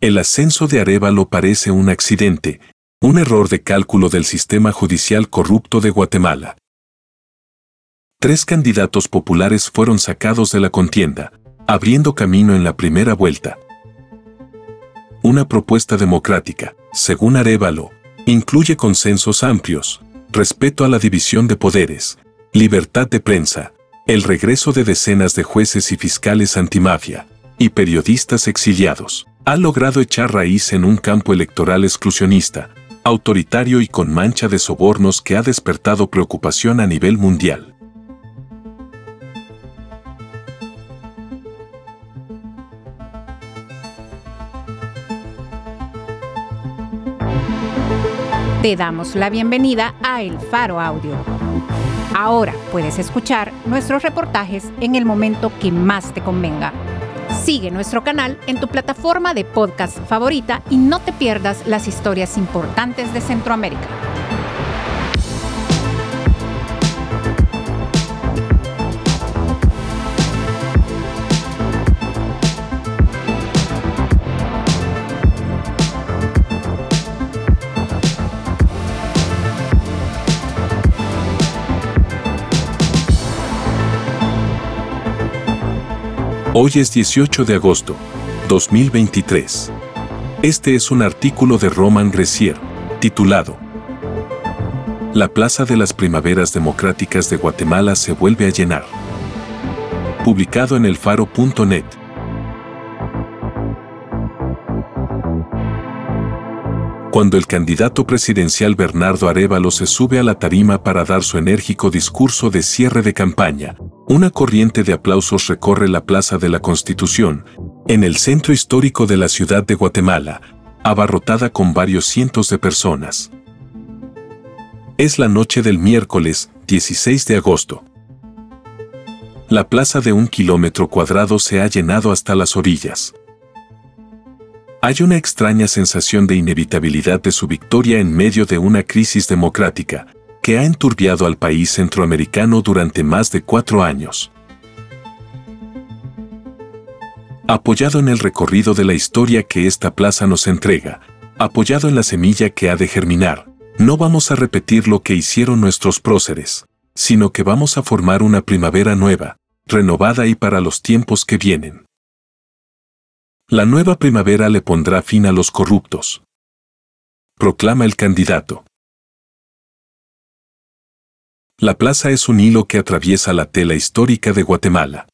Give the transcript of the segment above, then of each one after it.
El ascenso de Arevalo parece un accidente, un error de cálculo del sistema judicial corrupto de Guatemala. Tres candidatos populares fueron sacados de la contienda, abriendo camino en la primera vuelta. Una propuesta democrática, según Arevalo, incluye consensos amplios, respeto a la división de poderes, libertad de prensa, el regreso de decenas de jueces y fiscales antimafia y periodistas exiliados. Ha logrado echar raíz en un campo electoral exclusionista, autoritario y con mancha de sobornos que ha despertado preocupación a nivel mundial. Te damos la bienvenida a El Faro Audio. Ahora puedes escuchar nuestros reportajes en el momento que más te convenga. Sigue nuestro canal en tu plataforma de podcast favorita y no te pierdas las historias importantes de Centroamérica. Hoy es 18 de agosto, 2023. Este es un artículo de Roman Grecier, titulado La Plaza de las Primaveras Democráticas de Guatemala se vuelve a llenar. Publicado en elfaro.net. Cuando el candidato presidencial Bernardo Arevalo se sube a la tarima para dar su enérgico discurso de cierre de campaña, una corriente de aplausos recorre la Plaza de la Constitución, en el centro histórico de la ciudad de Guatemala, abarrotada con varios cientos de personas. Es la noche del miércoles, 16 de agosto. La plaza de un kilómetro cuadrado se ha llenado hasta las orillas. Hay una extraña sensación de inevitabilidad de su victoria en medio de una crisis democrática, que ha enturbiado al país centroamericano durante más de cuatro años. Apoyado en el recorrido de la historia que esta plaza nos entrega, apoyado en la semilla que ha de germinar, no vamos a repetir lo que hicieron nuestros próceres, sino que vamos a formar una primavera nueva, renovada y para los tiempos que vienen. La nueva primavera le pondrá fin a los corruptos. Proclama el candidato. La plaza es un hilo que atraviesa la tela histórica de Guatemala.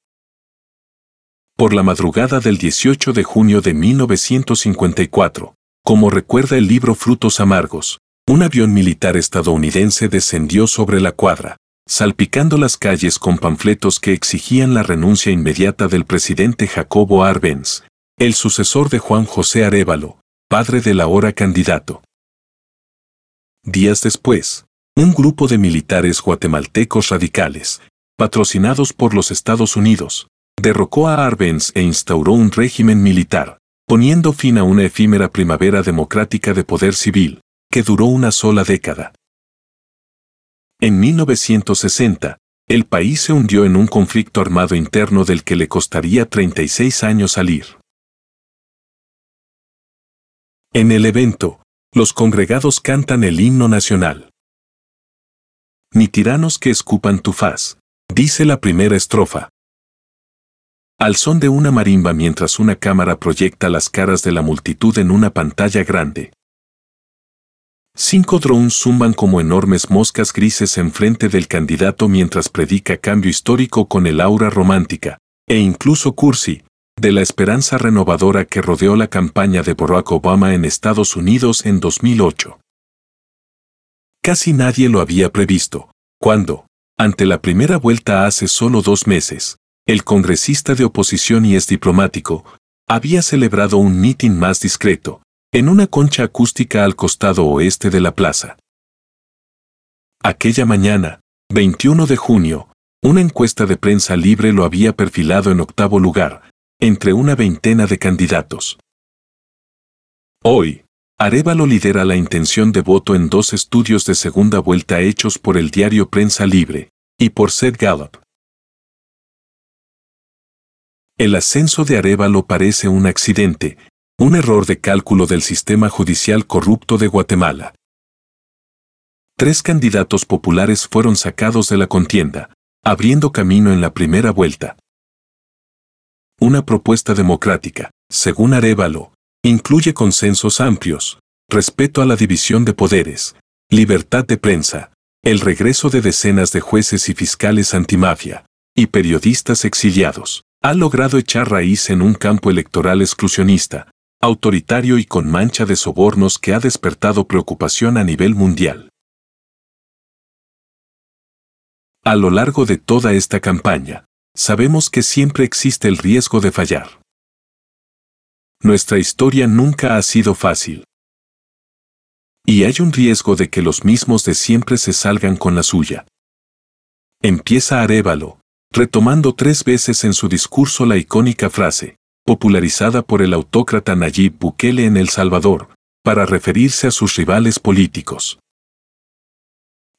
Por la madrugada del 18 de junio de 1954, como recuerda el libro Frutos Amargos, un avión militar estadounidense descendió sobre la cuadra, salpicando las calles con panfletos que exigían la renuncia inmediata del presidente Jacobo Arbenz, el sucesor de Juan José Arevalo, padre del ahora candidato. Días después, un grupo de militares guatemaltecos radicales, patrocinados por los Estados Unidos, derrocó a Arbenz e instauró un régimen militar, poniendo fin a una efímera primavera democrática de poder civil, que duró una sola década. En 1960, el país se hundió en un conflicto armado interno del que le costaría 36 años salir. En el evento, los congregados cantan el himno nacional ni tiranos que escupan tu faz, dice la primera estrofa. Al son de una marimba mientras una cámara proyecta las caras de la multitud en una pantalla grande. Cinco drones zumban como enormes moscas grises enfrente del candidato mientras predica cambio histórico con el aura romántica, e incluso cursi, de la esperanza renovadora que rodeó la campaña de Barack Obama en Estados Unidos en 2008. Casi nadie lo había previsto, cuando, ante la primera vuelta hace solo dos meses, el congresista de oposición y es diplomático, había celebrado un mitin más discreto, en una concha acústica al costado oeste de la plaza. Aquella mañana, 21 de junio, una encuesta de prensa libre lo había perfilado en octavo lugar, entre una veintena de candidatos. Hoy, Arevalo lidera la intención de voto en dos estudios de segunda vuelta hechos por el diario Prensa Libre y por Seth Gallup. El ascenso de Arevalo parece un accidente, Un error de cálculo del sistema judicial corrupto de Guatemala. Tres candidatos populares fueron sacados de la contienda, abriendo camino en la primera vuelta. Una propuesta democrática, según Arevalo, incluye consensos amplios, respeto a la división de poderes, libertad de prensa, el regreso de decenas de jueces y fiscales antimafia, y periodistas exiliados, ha logrado echar raíz en un campo electoral exclusionista, autoritario y con mancha de sobornos que ha despertado preocupación a nivel mundial. A lo largo de toda esta campaña, sabemos que siempre existe el riesgo de fallar. Nuestra historia nunca ha sido fácil. Y hay un riesgo de que los mismos de siempre se salgan con la suya. Empieza Arevalo, retomando tres veces en su discurso la icónica frase, popularizada por el autócrata Nayib Bukele en El Salvador, para referirse a sus rivales políticos.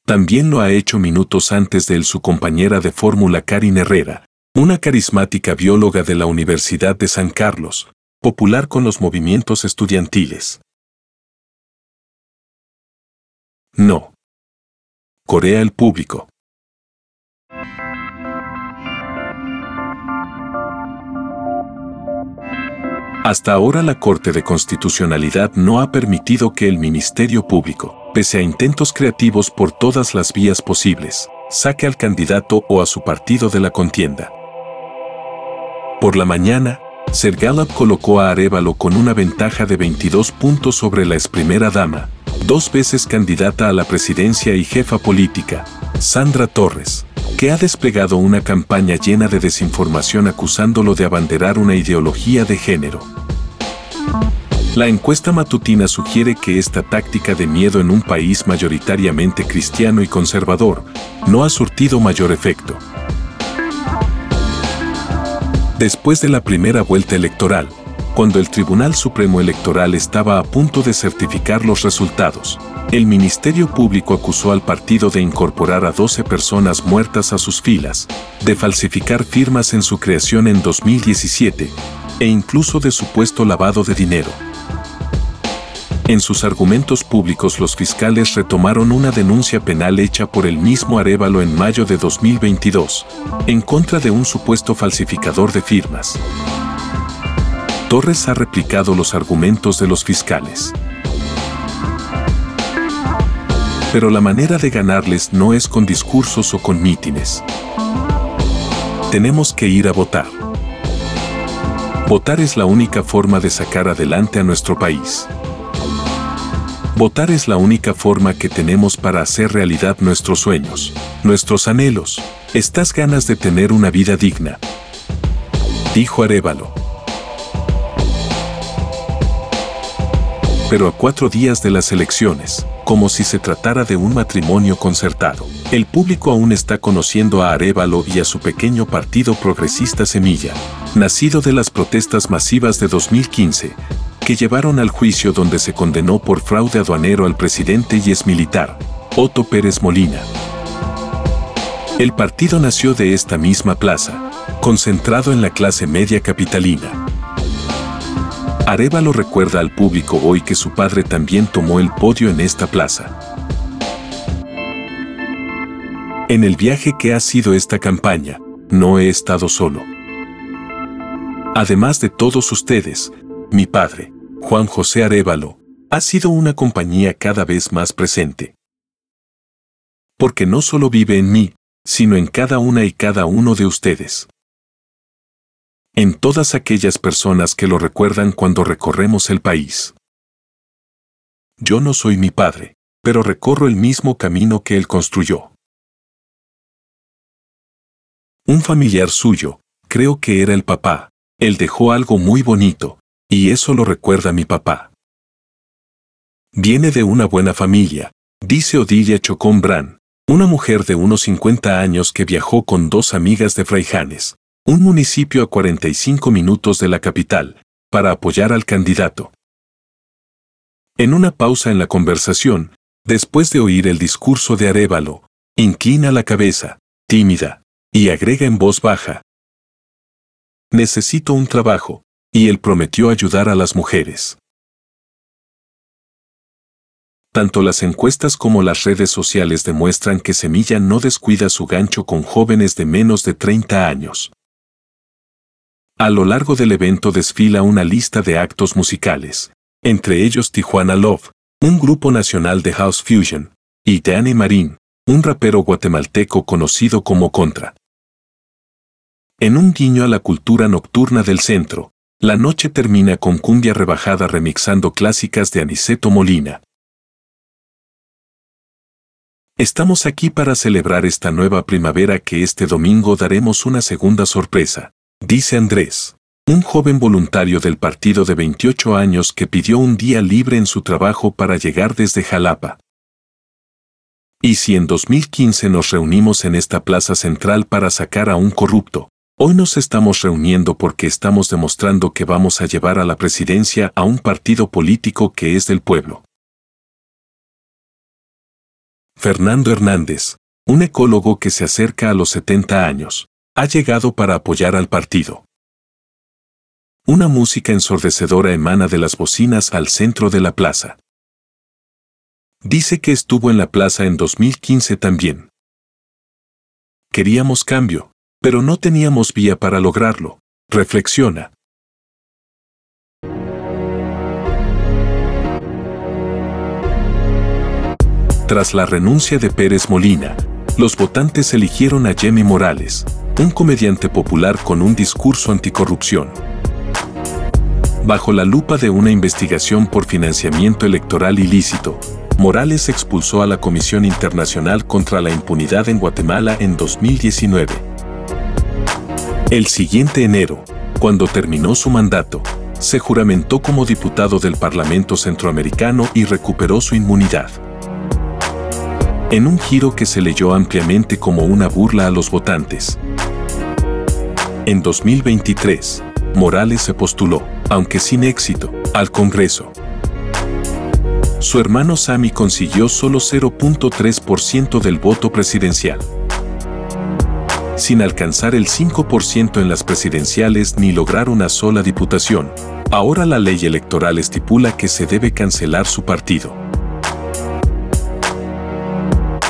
También lo ha hecho minutos antes de él su compañera de fórmula Karin Herrera, una carismática bióloga de la Universidad de San Carlos, popular con los movimientos estudiantiles. No. Corea el público. Hasta ahora la Corte de Constitucionalidad no ha permitido que el Ministerio Público, pese a intentos creativos por todas las vías posibles, saque al candidato o a su partido de la contienda. Por la mañana, Sergalab colocó a Arevalo con una ventaja de 22 puntos sobre la ex primera dama, dos veces candidata a la presidencia y jefa política, Sandra Torres, que ha desplegado una campaña llena de desinformación acusándolo de abanderar una ideología de género. La encuesta matutina sugiere que esta táctica de miedo en un país mayoritariamente cristiano y conservador no ha surtido mayor efecto. Después de la primera vuelta electoral, cuando el Tribunal Supremo Electoral estaba a punto de certificar los resultados, el Ministerio Público acusó al partido de incorporar a 12 personas muertas a sus filas, de falsificar firmas en su creación en 2017 e incluso de supuesto lavado de dinero. En sus argumentos públicos los fiscales retomaron una denuncia penal hecha por el mismo Arevalo en mayo de 2022, en contra de un supuesto falsificador de firmas. Torres ha replicado los argumentos de los fiscales. Pero la manera de ganarles no es con discursos o con mítines. Tenemos que ir a votar. Votar es la única forma de sacar adelante a nuestro país. Votar es la única forma que tenemos para hacer realidad nuestros sueños, nuestros anhelos, estas ganas de tener una vida digna. Dijo Arevalo. pero a cuatro días de las elecciones, como si se tratara de un matrimonio concertado. El público aún está conociendo a Arevalo y a su pequeño partido progresista Semilla, nacido de las protestas masivas de 2015, que llevaron al juicio donde se condenó por fraude aduanero al presidente y ex militar, Otto Pérez Molina. El partido nació de esta misma plaza, concentrado en la clase media capitalina. Arevalo recuerda al público hoy que su padre también tomó el podio en esta plaza. En el viaje que ha sido esta campaña, no he estado solo. Además de todos ustedes, mi padre, Juan José Arevalo, ha sido una compañía cada vez más presente. Porque no solo vive en mí, sino en cada una y cada uno de ustedes en todas aquellas personas que lo recuerdan cuando recorremos el país. Yo no soy mi padre, pero recorro el mismo camino que él construyó. Un familiar suyo, creo que era el papá, él dejó algo muy bonito, y eso lo recuerda mi papá. Viene de una buena familia, dice Odilia Chocón Bran, una mujer de unos 50 años que viajó con dos amigas de Fraijanes, un municipio a 45 minutos de la capital, para apoyar al candidato. En una pausa en la conversación, después de oír el discurso de Arevalo, inclina la cabeza, tímida, y agrega en voz baja. Necesito un trabajo, y él prometió ayudar a las mujeres. Tanto las encuestas como las redes sociales demuestran que Semilla no descuida su gancho con jóvenes de menos de 30 años. A lo largo del evento desfila una lista de actos musicales, entre ellos Tijuana Love, un grupo nacional de House Fusion, y Danny Marín, un rapero guatemalteco conocido como Contra. En un guiño a la cultura nocturna del centro, la noche termina con cumbia rebajada remixando clásicas de Aniceto Molina, Estamos aquí para celebrar esta nueva primavera que este domingo daremos una segunda sorpresa, dice Andrés, un joven voluntario del partido de 28 años que pidió un día libre en su trabajo para llegar desde Jalapa. Y si en 2015 nos reunimos en esta plaza central para sacar a un corrupto, hoy nos estamos reuniendo porque estamos demostrando que vamos a llevar a la presidencia a un partido político que es del pueblo. Fernando Hernández, un ecólogo que se acerca a los 70 años, ha llegado para apoyar al partido. Una música ensordecedora emana de las bocinas al centro de la plaza. Dice que estuvo en la plaza en 2015 también. Queríamos cambio, pero no teníamos vía para lograrlo, reflexiona. Tras la renuncia de Pérez Molina, los votantes eligieron a Jimmy Morales, un comediante popular con un discurso anticorrupción. Bajo la lupa de una investigación por financiamiento electoral ilícito, Morales expulsó a la Comisión Internacional contra la Impunidad en Guatemala en 2019. El siguiente enero, cuando terminó su mandato, se juramentó como diputado del Parlamento Centroamericano y recuperó su inmunidad en un giro que se leyó ampliamente como una burla a los votantes. En 2023, Morales se postuló, aunque sin éxito, al Congreso. Su hermano Sami consiguió solo 0.3% del voto presidencial. Sin alcanzar el 5% en las presidenciales ni lograr una sola diputación, ahora la ley electoral estipula que se debe cancelar su partido.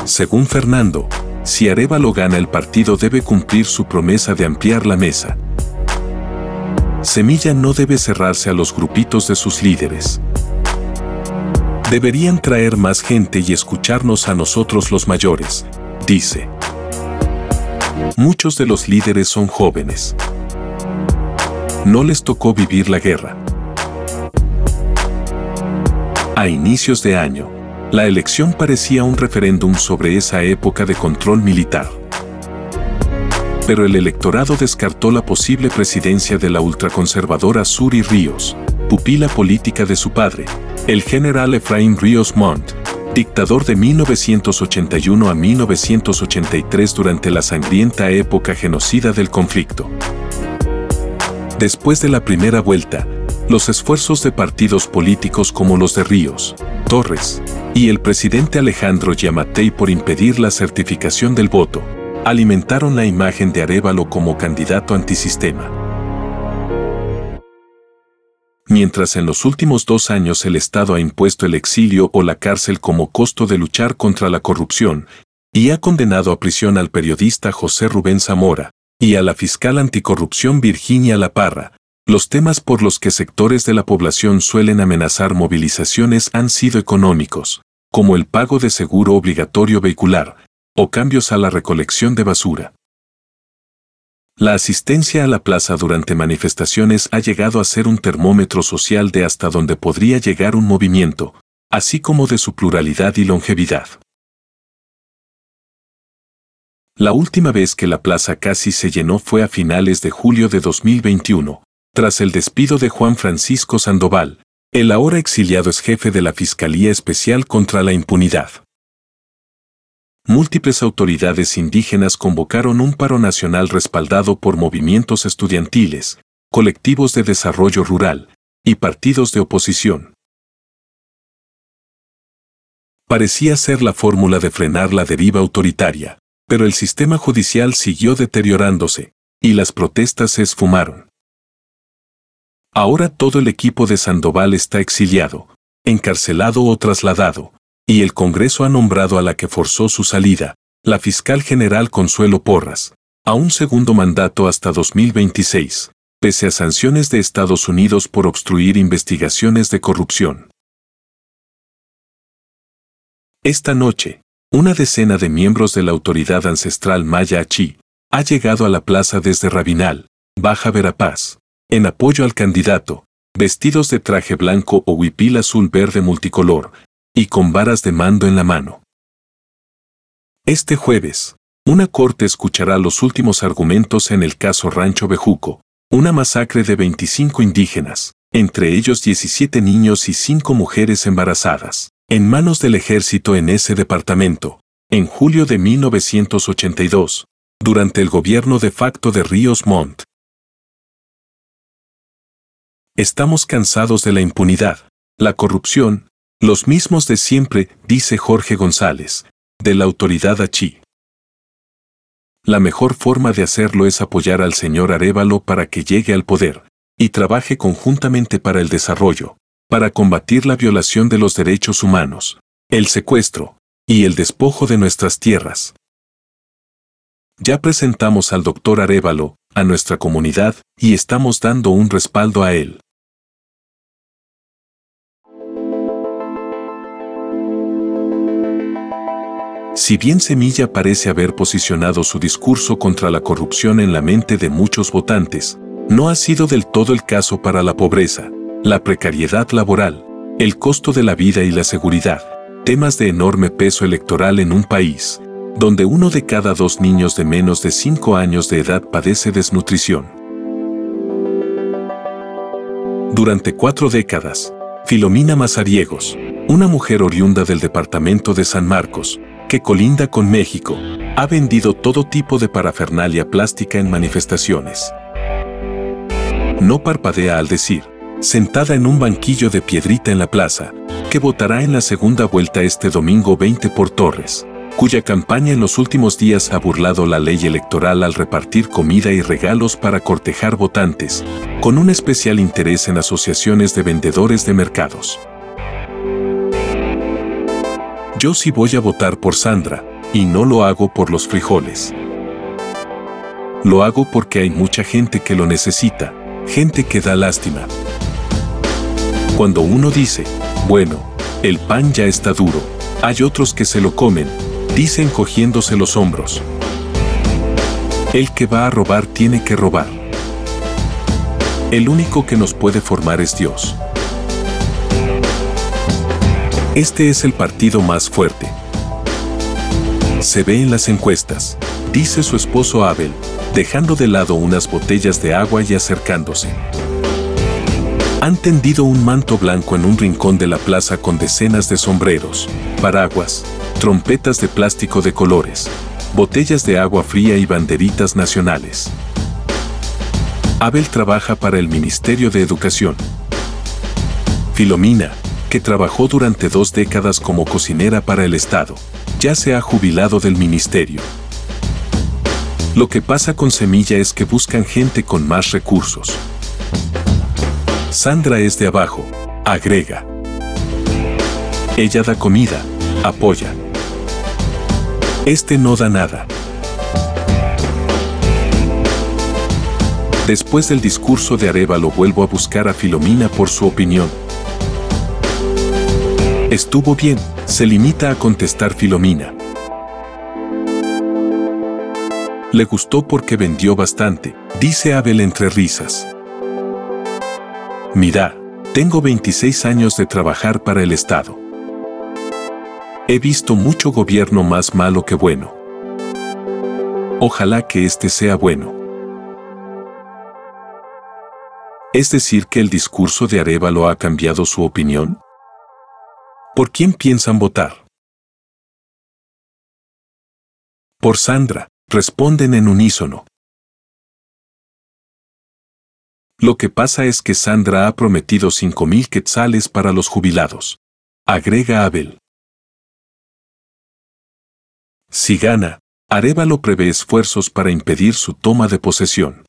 Según Fernando, si Arevalo gana el partido debe cumplir su promesa de ampliar la mesa. Semilla no debe cerrarse a los grupitos de sus líderes. Deberían traer más gente y escucharnos a nosotros los mayores, dice. Muchos de los líderes son jóvenes. No les tocó vivir la guerra. A inicios de año, la elección parecía un referéndum sobre esa época de control militar. Pero el electorado descartó la posible presidencia de la ultraconservadora Suri Ríos, pupila política de su padre, el general Efraín Ríos Montt, dictador de 1981 a 1983 durante la sangrienta época genocida del conflicto. Después de la primera vuelta, los esfuerzos de partidos políticos como los de Ríos, Torres y el presidente Alejandro Yamatei por impedir la certificación del voto, alimentaron la imagen de Arevalo como candidato antisistema. Mientras en los últimos dos años el Estado ha impuesto el exilio o la cárcel como costo de luchar contra la corrupción, y ha condenado a prisión al periodista José Rubén Zamora, y a la fiscal anticorrupción Virginia La Parra, los temas por los que sectores de la población suelen amenazar movilizaciones han sido económicos, como el pago de seguro obligatorio vehicular, o cambios a la recolección de basura. La asistencia a la plaza durante manifestaciones ha llegado a ser un termómetro social de hasta donde podría llegar un movimiento, así como de su pluralidad y longevidad. La última vez que la plaza casi se llenó fue a finales de julio de 2021, tras el despido de Juan Francisco Sandoval, el ahora exiliado es jefe de la Fiscalía Especial contra la Impunidad. Múltiples autoridades indígenas convocaron un paro nacional respaldado por movimientos estudiantiles, colectivos de desarrollo rural y partidos de oposición. Parecía ser la fórmula de frenar la deriva autoritaria, pero el sistema judicial siguió deteriorándose, y las protestas se esfumaron. Ahora todo el equipo de Sandoval está exiliado, encarcelado o trasladado, y el Congreso ha nombrado a la que forzó su salida, la fiscal general Consuelo Porras, a un segundo mandato hasta 2026, pese a sanciones de Estados Unidos por obstruir investigaciones de corrupción. Esta noche, una decena de miembros de la autoridad ancestral Maya Achi ha llegado a la plaza desde Rabinal, Baja Verapaz, en apoyo al candidato, vestidos de traje blanco o huipil azul verde multicolor, y con varas de mando en la mano. Este jueves, una corte escuchará los últimos argumentos en el caso Rancho Bejuco, una masacre de 25 indígenas, entre ellos 17 niños y 5 mujeres embarazadas, en manos del ejército en ese departamento, en julio de 1982, durante el gobierno de facto de Ríos Montt. Estamos cansados de la impunidad, la corrupción, los mismos de siempre, dice Jorge González, de la autoridad Achí. La mejor forma de hacerlo es apoyar al señor Arevalo para que llegue al poder y trabaje conjuntamente para el desarrollo, para combatir la violación de los derechos humanos, el secuestro y el despojo de nuestras tierras. Ya presentamos al doctor Arevalo, a nuestra comunidad, y estamos dando un respaldo a él. Si bien Semilla parece haber posicionado su discurso contra la corrupción en la mente de muchos votantes, no ha sido del todo el caso para la pobreza, la precariedad laboral, el costo de la vida y la seguridad, temas de enorme peso electoral en un país, donde uno de cada dos niños de menos de 5 años de edad padece desnutrición. Durante cuatro décadas, Filomina Mazariegos, una mujer oriunda del departamento de San Marcos, que colinda con México, ha vendido todo tipo de parafernalia plástica en manifestaciones. No parpadea al decir, sentada en un banquillo de piedrita en la plaza, que votará en la segunda vuelta este domingo 20 por Torres, cuya campaña en los últimos días ha burlado la ley electoral al repartir comida y regalos para cortejar votantes, con un especial interés en asociaciones de vendedores de mercados. Yo sí voy a votar por Sandra, y no lo hago por los frijoles. Lo hago porque hay mucha gente que lo necesita, gente que da lástima, cuando uno dice, bueno, el pan ya está duro, hay otros que se lo comen, dicen cogiéndose los hombros. El que va a robar tiene que robar. El único que nos puede formar es Dios. Este es el partido más fuerte. Se ve en las encuestas, dice su esposo Abel, dejando de lado unas botellas de agua y acercándose. Han tendido un manto blanco en un rincón de la plaza con decenas de sombreros, paraguas, trompetas de plástico de colores, botellas de agua fría y banderitas nacionales. Abel trabaja para el Ministerio de Educación. Filomina, que trabajó durante dos décadas como cocinera para el Estado, ya se ha jubilado del ministerio. Lo que pasa con Semilla es que buscan gente con más recursos. Sandra es de abajo, agrega. Ella da comida, apoya. Este no da nada. Después del discurso de Arevalo vuelvo a buscar a Filomina por su opinión. Estuvo bien, se limita a contestar Filomina. Le gustó porque vendió bastante, dice Abel entre risas. Mira, tengo 26 años de trabajar para el Estado. He visto mucho gobierno más malo que bueno. Ojalá que este sea bueno. ¿Es decir que el discurso de Arevalo ha cambiado su opinión? ¿Por quién piensan votar? Por Sandra, responden en unísono. Lo que pasa es que Sandra ha prometido 5.000 quetzales para los jubilados. Agrega Abel. Si gana, Arevalo prevé esfuerzos para impedir su toma de posesión.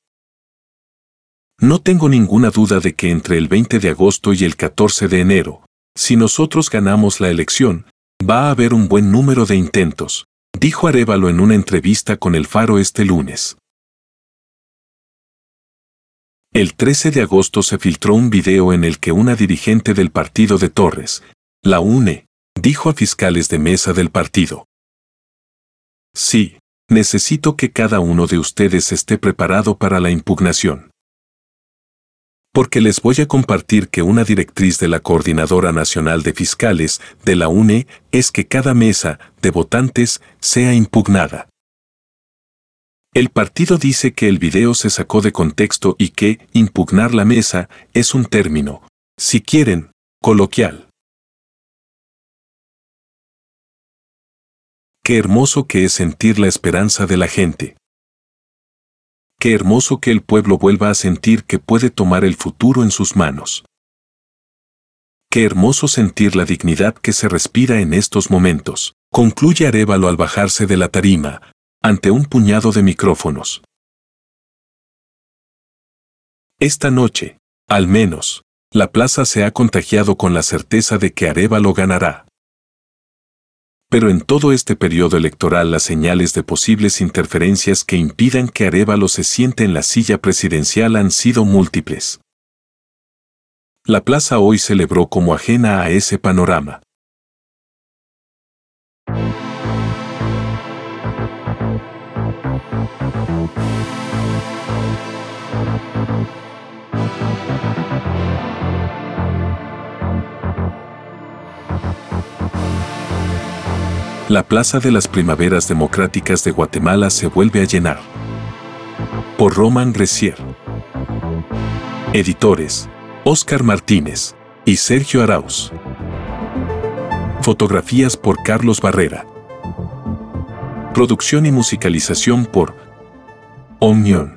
No tengo ninguna duda de que entre el 20 de agosto y el 14 de enero, si nosotros ganamos la elección, va a haber un buen número de intentos, dijo Arevalo en una entrevista con El Faro este lunes. El 13 de agosto se filtró un video en el que una dirigente del partido de Torres, la UNE, dijo a fiscales de mesa del partido. Sí, necesito que cada uno de ustedes esté preparado para la impugnación. Porque les voy a compartir que una directriz de la Coordinadora Nacional de Fiscales de la UNE es que cada mesa de votantes sea impugnada. El partido dice que el video se sacó de contexto y que impugnar la mesa es un término, si quieren, coloquial. Qué hermoso que es sentir la esperanza de la gente. Qué hermoso que el pueblo vuelva a sentir que puede tomar el futuro en sus manos. Qué hermoso sentir la dignidad que se respira en estos momentos, concluye Arevalo al bajarse de la tarima, ante un puñado de micrófonos. Esta noche, al menos, la plaza se ha contagiado con la certeza de que Arevalo ganará. Pero en todo este periodo electoral las señales de posibles interferencias que impidan que Arevalo se siente en la silla presidencial han sido múltiples. La plaza hoy celebró como ajena a ese panorama. La Plaza de las Primaveras Democráticas de Guatemala se vuelve a llenar. Por Roman Recier. Editores, Óscar Martínez y Sergio Arauz. Fotografías por Carlos Barrera. Producción y musicalización por Omnion.